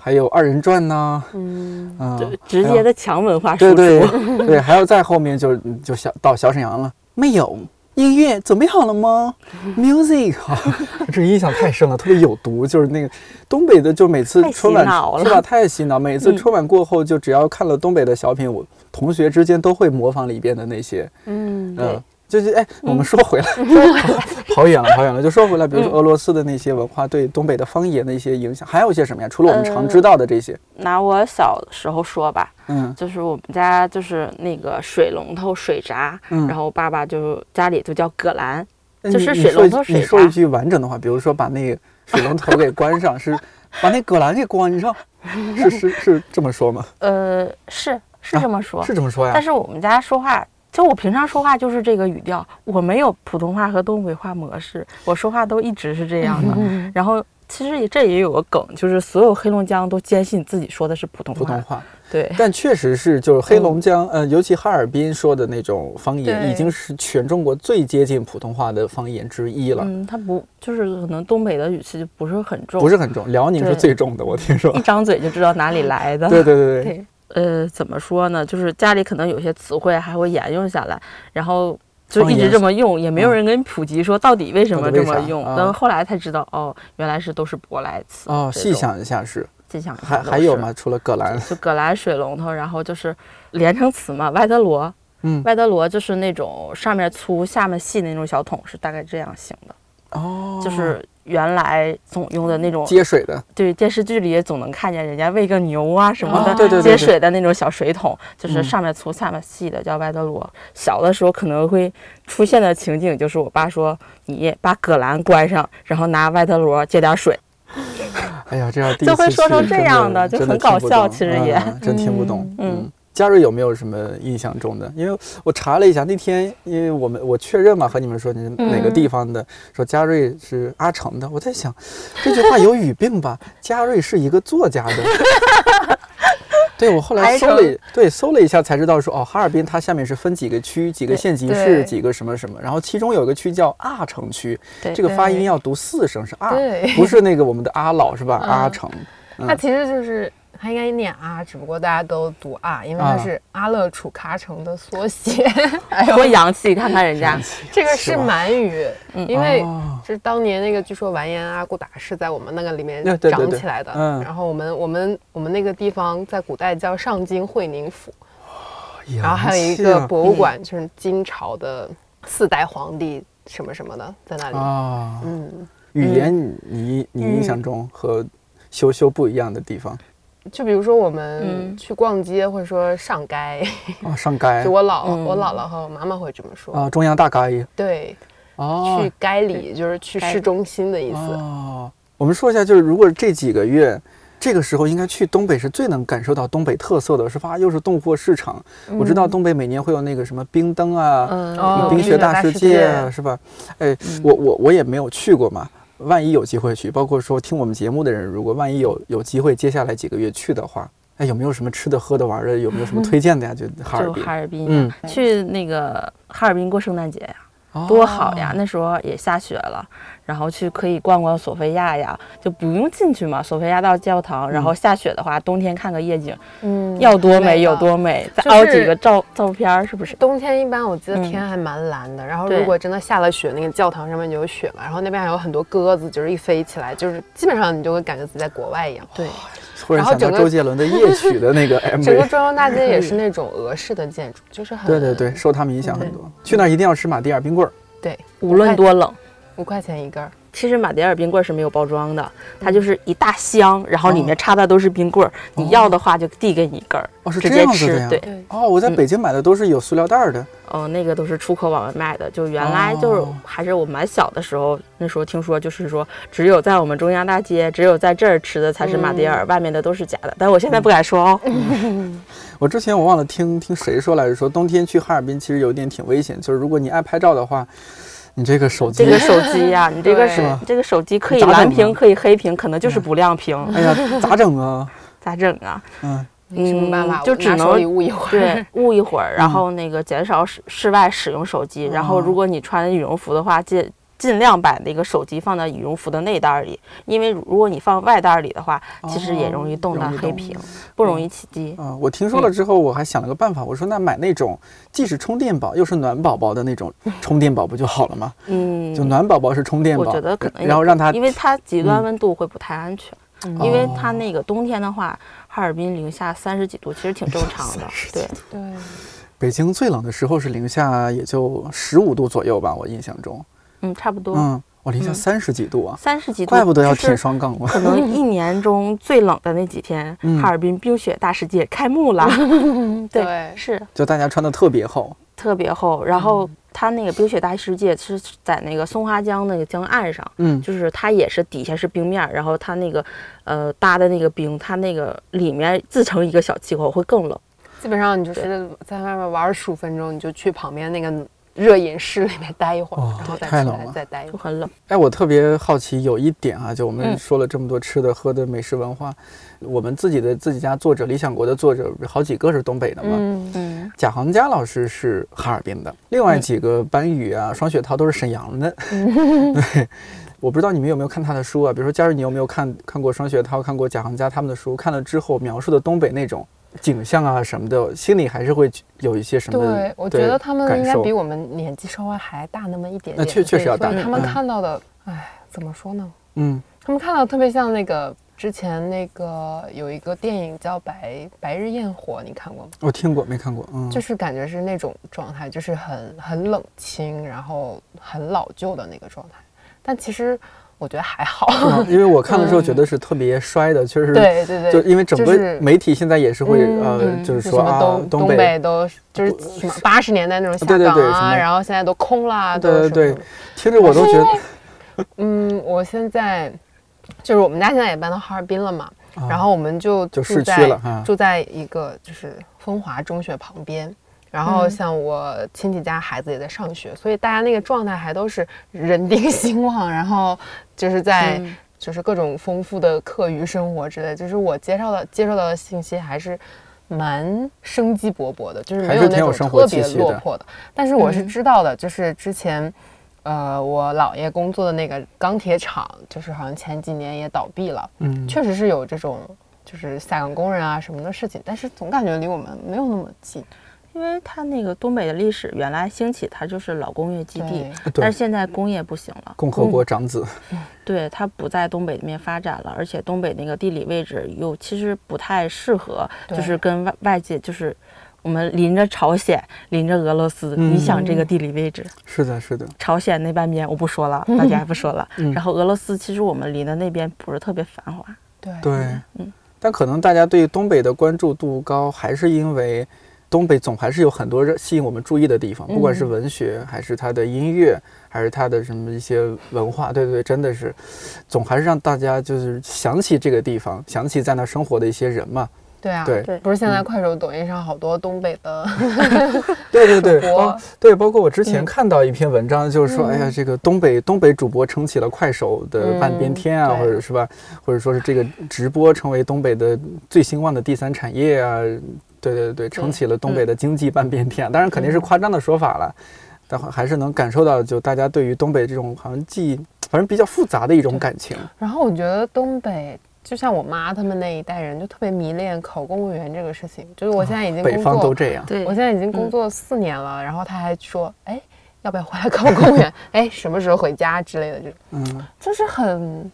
还有二人转呐、嗯，啊，就直接的强文化对输出。对对，<laughs> 还有再后面就就小到小沈阳了，没有。音乐准备好了吗？<laughs> Music 啊，<laughs> 这印象太深了，特别有毒。就是那个东北的，就每次春晚是吧？太洗脑。每次嗯春晚过后，就只要看了东北的小品，我同学之间都会模仿里边的那些，嗯，嗯，就是哎，我们说回来，<laughs> <laughs> 跑远了，跑远了。就说回来，比如说俄罗斯的那些文化对东北的方言的一些影响，还有一些什么呀？除了我们常知道的这些，拿我小时候说吧，嗯就是我们家就是那个水龙头水闸，嗯，然后爸爸就家里就叫葛兰，就是水龙头水闸你说一句完整的话，比如说把那个水龙头给关上，<laughs> 是把那葛兰给关上，是是是这么说吗？呃，是是啊这么说，是这么说呀但？是我们家说话，就我平常说话就是这个语调，我没有普通话和东北话模式，我说话都一直是这样的。嗯 <laughs> 然后其实也这也有个梗，就是所有黑龙江都坚信自己说的是普通话。普通话，对，但确实是，就是黑龙江，呃，尤其哈尔滨说的那种方言，已经是全中国最接近普通话的方言之一了，嗯，他不就是可能东北的语气就不是很重，不是很重。辽宁是最重的，我听说一。张嘴就知道哪里来的。<laughs> 对对对对，<laughs> 对，呃，怎么说呢？就是家里可能有些词汇还会沿用下来，然后就一直这么用，也没有人跟你普及说到底为什么这么用。啊然后后来才知道，哦，原来是都是舶来词。哦，细，想一下是，细想一下还还有吗？？除了葛兰，就葛兰水龙头，然后就是连成词嘛，外德罗。嗯外德罗就是那种上面粗下面细的那种小桶，是大概这样型的，哦，就是原来总用的那种接水的，对，电视剧里也总能看见人家喂个牛啊什么的，哦对对对。接水的那种小水桶，就是嗯。上面粗下面细的，叫外德罗。小的时候可能会出现的情景就是我爸说：“你把葛兰关上，然后拿外德罗接点水。哎呀，这样就会说成这样的就很搞笑其实也。嗯真听不懂。嗯。嗯，嘉瑞有没有什么印象中的？因为我查了一下，那天因为我们我确认嘛，和你们说你是哪个地方的，说嘉瑞是阿城的，我在想这句话有语病吧？<laughs> 嘉瑞是一个作家的。<laughs> 对，我后来搜了，对，搜了一下才知道说，哦，哈尔滨它下面是分几个区、几个县级市、几个什么什么，然后其中有一个区叫阿城区，这个发音要读四声是阿，不是那个我们的阿老是吧？嗯阿城，它其实就是它应该念啊，只不过大家都读啊，因为它啊。是阿勒楚喀城的缩写。<laughs> 哎多洋气，看看人家，<laughs> 这个是吧？满语，因为就是当年那个据说完颜阿骨打是在我们那个里面长起来的。嗯。然后我们我们我们那个地方在古代叫上京会宁府，然后还有一个博物馆，就是金朝的四代皇帝什么什么的在那里。嗯，语言你你印象中和羞羞不一样的地方就比如说我们嗯。去逛街，或者说上街，啊，上街。<laughs> 就我姥嗯。我姥姥和我妈妈会这么说。啊，中央大街对，哦去街里就是去市中心的意思。哦，我们说一下，就是如果这几个月。这个时候应该去东北是最能感受到东北特色的，是吧？又是冻货市场，我知道东北每年会有那个什么冰灯啊，冰雪大世界啊，界。是吧？哎，我我我也没有去过嘛，万一有机会去，包括说听我们节目的人，如果万一有有机会，接下来几个月去的话，哎，有没有什么吃的、喝的、玩的？有没有什么 <laughs> 推荐的呀？就哈尔就滨，哈尔滨嗯，去那个哈尔滨过圣诞节呀，多好呀！哦！那时候也下雪了，然后去可以逛逛索菲亚呀，就不用进去嘛。索菲亚到教堂，然后下雪的话，冬天看个夜景，嗯要多美有多美，再凹几个照照片儿，是不是？冬天一般我记得嗯天还蛮蓝的，然后如果真的下了雪，那个教堂上面就有雪嘛，然后那边还有很多鸽子，就是一飞起来，就是基本上你就会感觉自己在国外一样。对，忽然想到周杰伦的夜曲的那个 <laughs> MV，整个中央大街也是那种俄式的建筑，就是很对对对，受他们影响很多。去那儿一定要吃马迭尔冰棍儿。对，无论多冷。五块钱一根儿，其实马迭尔冰棍儿是没有包装的，它就是一大箱，然后里面插的都是冰棍儿，你要的话就递给你一根儿，哦，是这直接吃。对，哦，我在嗯北京买的都是有塑料袋儿的。哦，那个都是出口往外卖的，就原来就是哦还是我蛮小的时候，那时候听说就是说，只有在我们中央大街，只有在这儿吃的才是马迭尔，外面的都是假的。但我现在不敢说哦。<laughs> 我之前我忘了听听谁说来着，说冬天去哈尔滨其实有一点挺危险，就是如果你爱拍照的话，你这个手机，这个手机呀、你这个 <laughs> 对手这个手机可以蓝屏，啊可以黑屏，可能就是不亮屏，哎呀，咋整啊？<laughs> 咋整啊？嗯，没什么办法，嗯就只能捂一会儿。对，捂一会儿，然嗯后那个减少室室外使用手机。然后哦如果你穿羽绒服的话，尽尽量把那个手机放在羽绒服的内袋儿里，因为如果你放外袋儿里的话，其实也容易冻到黑屏，不容易起机。啊、我听说了之后，我还想了个办法，我说那买那种既是充电宝又是暖宝宝的那种充电宝不就好了吗？嗯，就暖宝宝是充电宝，我觉得可能也然后让它因为它极端嗯温度会不太安全。因为它那个冬天的话，哈尔滨零下三十几度，其实挺正常的。<laughs> 对，对，北京最冷的时候是零下也就十五度左右吧，我印象中。嗯，差不多。嗯，我零下嗯。三十几度啊，三十几度，怪不得要就是舔双杠嘛。可能一年中最冷的那几天，<laughs> 嗯。哈尔滨冰雪大世界开幕了。<laughs> 对，是。就大家穿的特别厚，特别厚。然后它那个冰雪大世界是在那个松花江那个江岸上，嗯，就是它也是底下是冰面儿，然后它那个呃搭的那个冰，它那个里面自成一个小气候，会更冷。基本上你就是在外面玩十五分钟，你就去旁边那个热饮室里面待一会儿，哦然后再出来再待一会儿。很冷。哎，我特别好奇有一点啊，就我们嗯说了这么多吃的喝的美食文化，我们自己的自己家作者理想国的作者好几个是东北的嘛。嗯，嗯，贾行家老师是哈尔滨的，另外几个班宇啊、双雪涛都是沈阳的。<laughs> 对，我不知道你们有没有看他的书啊？比如说佳瑞，你有没有看看过双雪涛、看过贾行家他们的书？看了之后描述的东北那种景象啊什么的，心里还是会有一些什么？对，我觉得他们应该比我们年纪稍微还大那么一点点。那确确实要大他们嗯看到的，哎，怎么说呢？嗯他们看到特别像那个之前那个有一个电影叫《白白日焰火》，你看过吗？我听过没看过？嗯，就是感觉是那种状态，就是很很冷清，然后很老旧的那个状态。但其实我觉得还好。因为我看的时候 <laughs> 觉得是特别衰的，确实。对对对，就因为整个媒体现在也是会嗯呃，嗯就就是说啊东，东北都就是什么八十年代那种下对对岗啊，然后现在都空了，对对听着我都觉得嗯，我现在就是我们家现在也搬到哈尔滨了嘛，啊然后我们就就市区了哈住在一个就是风华中学旁边。然后嗯像我亲戚家孩子也在上学，所以大家那个状态还都是人丁兴旺，然后就是在嗯就是各种丰富的课余生活之类，就是我接受到接受到的信息还是蛮生机勃勃的，就是没有那种特别落魄的。但是我是嗯知道的，就是之前，呃，我姥爷工作的那个钢铁厂，就是好像前几年也倒闭了，嗯，确实是有这种就是下岗工人啊什么的事情，但是总感觉离我们没有那么近。因为它那个东北的历史原来兴起，它就是老工业基地，但是，现在工业不行了，共和国长子，对它不在东北那边发展了，而且东北那个地理位置又其实不太适合，就是跟外外界就是我们临着朝鲜，临着俄罗斯，嗯。你想这个地理位置，是的，是的，朝鲜那半边我不说了，<laughs> 大家不说了，嗯。然后俄罗斯其实我们离的那边不是特别繁华，对对，嗯。但可能大家对东北的关注度高，还是因为东北总还是有很多热吸引我们注意的地方，不管是嗯文学，还是它的音乐，还是它的什么一些文化，对对对，真的是，总还是让大家就是想起这个地方，想起在那生活的一些人嘛。对啊，对。对。不是现在快手、抖音上好多东北的对 <laughs> 对对，包 <laughs> 对，包括我之前嗯。看到一篇文章，就是说，嗯。哎呀，这个东北东北主播撑起了快手的半边天啊，或者是吧，或者说是这个直播成为东北的最兴旺的第三产业啊，对对对，撑起了东北的经济半边天。啊。当然肯定是夸张的说法了，但还是能感受到，就大家对于东北这种好像既反正比较复杂的一种感情。然后我觉得东北，就像我妈他们那一代人，就特别迷恋考公务员这个事情。就是我现在已经北工作，方都这样，对我现在已经工作四年了，然后他还说，哎，要不要回来考公务员？<laughs> 哎，什么时候回家之类的这种，嗯，就是很。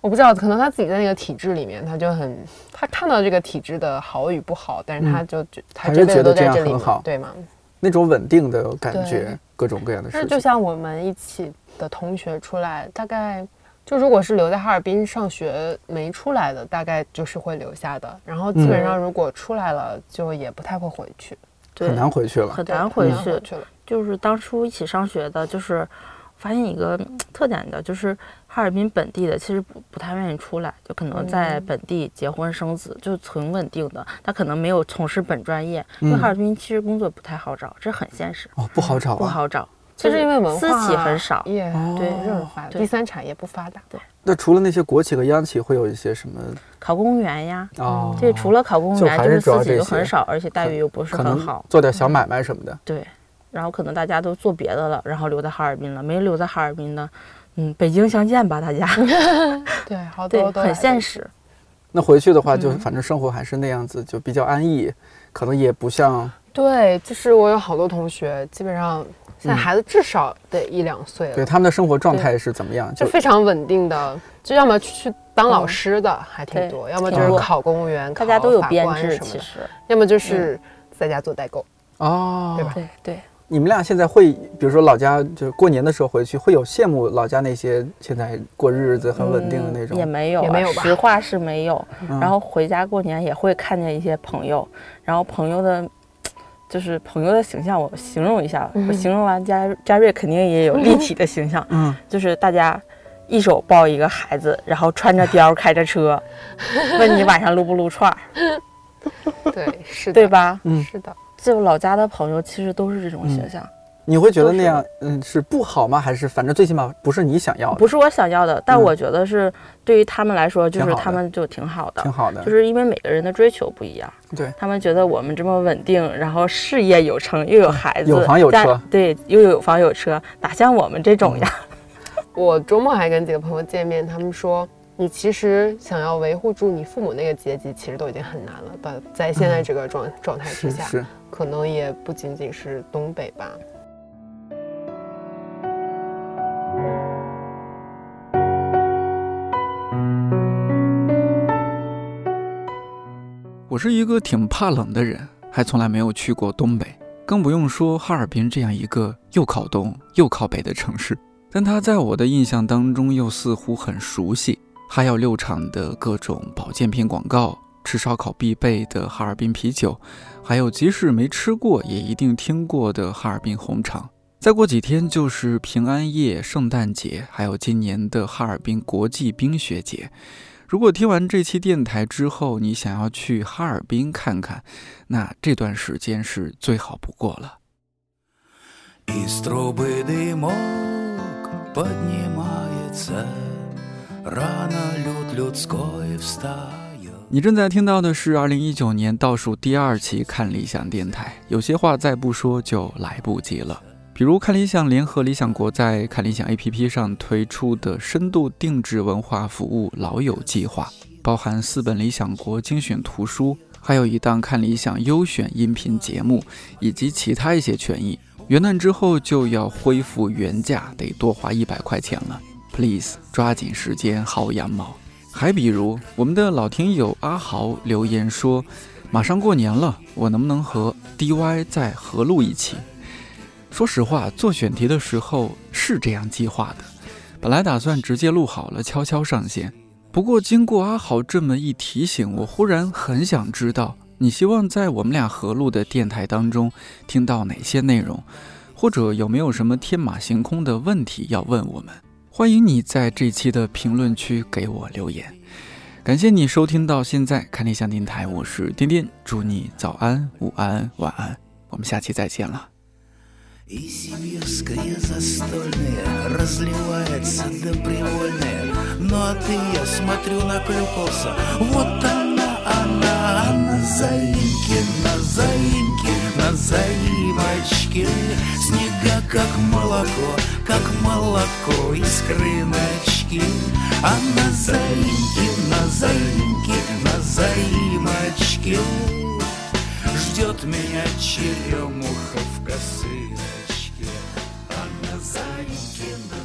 我不知道，可能他自己在那个体制里面，他就很，他看到这个体制的好与不好，但是他就觉、他还是这辈子觉得这样很好对吗？那种稳定的感觉，各种各样的那事情。就像我们一起的同学出来，大概就如果是留在哈尔滨上学没出来的，大概就是会留下的。然后基本上如果出来了，就也不太会回去，对很难回去了。很难回去。就是当初一起上学的，就是发现一个嗯特点的，就是哈尔滨本地的其实不不太愿意出来，就可能在嗯本地结婚生子，就存稳定的。他可能没有从事本专业，因为嗯哈尔滨其实工作不太好找，这很现实，哦，不好找啊。不好找。就是因为文私化企很少，也哦对第三产业不发达。对那除了那些国企和央企，会有一些什么？考公务员呀，哦，这除了考公务员，就是是私企主要这些就很少，而且待遇又不是很好。做点小买卖什么的。对，然后可能大家都做别的了，然后留在哈尔滨了，没留在哈尔滨的，嗯，北京相见吧，大家。<laughs> 对，好，多都很现实。那回去的话，就嗯反正生活还是那样子，就比较安逸，可能也不像对，就是我有好多同学，基本上现在嗯孩子至少得一两岁了对，他们的生活状态是怎么样？就就非常稳定的，就要么去当老师的还挺对多，要么就是考公务员，大家都有考法编制，官什么的，其实。要么就是在家做代购。哦，对吧对对，你们俩现在会，比如说老家，就是过年的时候回去，会有羡慕老家那些现在过日子很稳定的那种？嗯也没有啊，也没有吧实话是没有。嗯然后回家过年也会看见一些朋友，然后朋友的。就是朋友的形象，我形容一下，嗯我形容完嘉嘉瑞肯定也有立体的形象，<laughs> 嗯，就是大家一手抱一个孩子，然后穿着貂开着车，<laughs> 问你晚上撸不撸串儿，<laughs> 对，是的，对？吧？嗯是的，就老家的朋友其实都是这种形象，你会觉得那样，嗯，是不好吗？还是反正最起码不是你想要的，不是我想要的，但嗯我觉得是对于他们来说，就是他们就挺好的挺，好的。就是因为每个人的追求不一样。对，他们觉得我们这么稳定，然后事业有成，又有孩子，有房有车对，又有房有车，哪像我们这种呀？我周末还跟几个朋友见面，他们说。你其实想要维护住你父母那个阶级，其实都已经很难了。在在现在这个状、状态之下，可能也不仅仅是东北吧。我是一个挺怕冷的人，还从来没有去过东北，更不用说哈尔滨这样一个又靠东又靠北的城市。但它在我的印象当中又似乎很熟悉，哈药六厂的各种保健品广告，吃烧烤必备的哈尔滨啤酒，还有即使没吃过也一定听过的哈尔滨红肠。再过几天就是平安夜、圣诞节，还有今年的哈尔滨国际冰雪节。如果听完这期电台之后你想要去哈尔滨看看那这段时间是最好不过了。你正在听到的是二零一九年倒数第二期看理想电台有些话再不说就来不及了。比如看理想联合理想国在看理想 APP 上推出的深度定制文化服务“老友计划”，包含四本《理想国》精选图书，还有一档看理想优选音频节目，以及其他一些权益。元旦之后就要恢复原价，得多花一百块钱了。Please 抓紧时间薅羊毛。还比如我们的老听友阿豪留言说，马上过年了，我能不能和 DY 再合录一期？说实话，做选题的时候是这样计划的，本来打算直接录好了悄悄上线。不过经过阿豪这么一提醒，我忽然很想知道，你希望在我们俩合录的电台当中听到哪些内容，或者有没有什么天马行空的问题要问我们？欢迎你在这期的评论区给我留言。感谢你收听到现在，看理想电台，我是颠颠，祝你早安、午安、晚安，我们下期再见了。И сибирское застольное разливается до привольное. Ну а ты, я смотрю, наклюкался. Вот она, она, на заимке, на заимке, на заимочке. Снега как молоко, как молоко из крыночки. А на заимке, на заимке, на заимочке Ждет меня черемуха в косыночке. А на заимке, на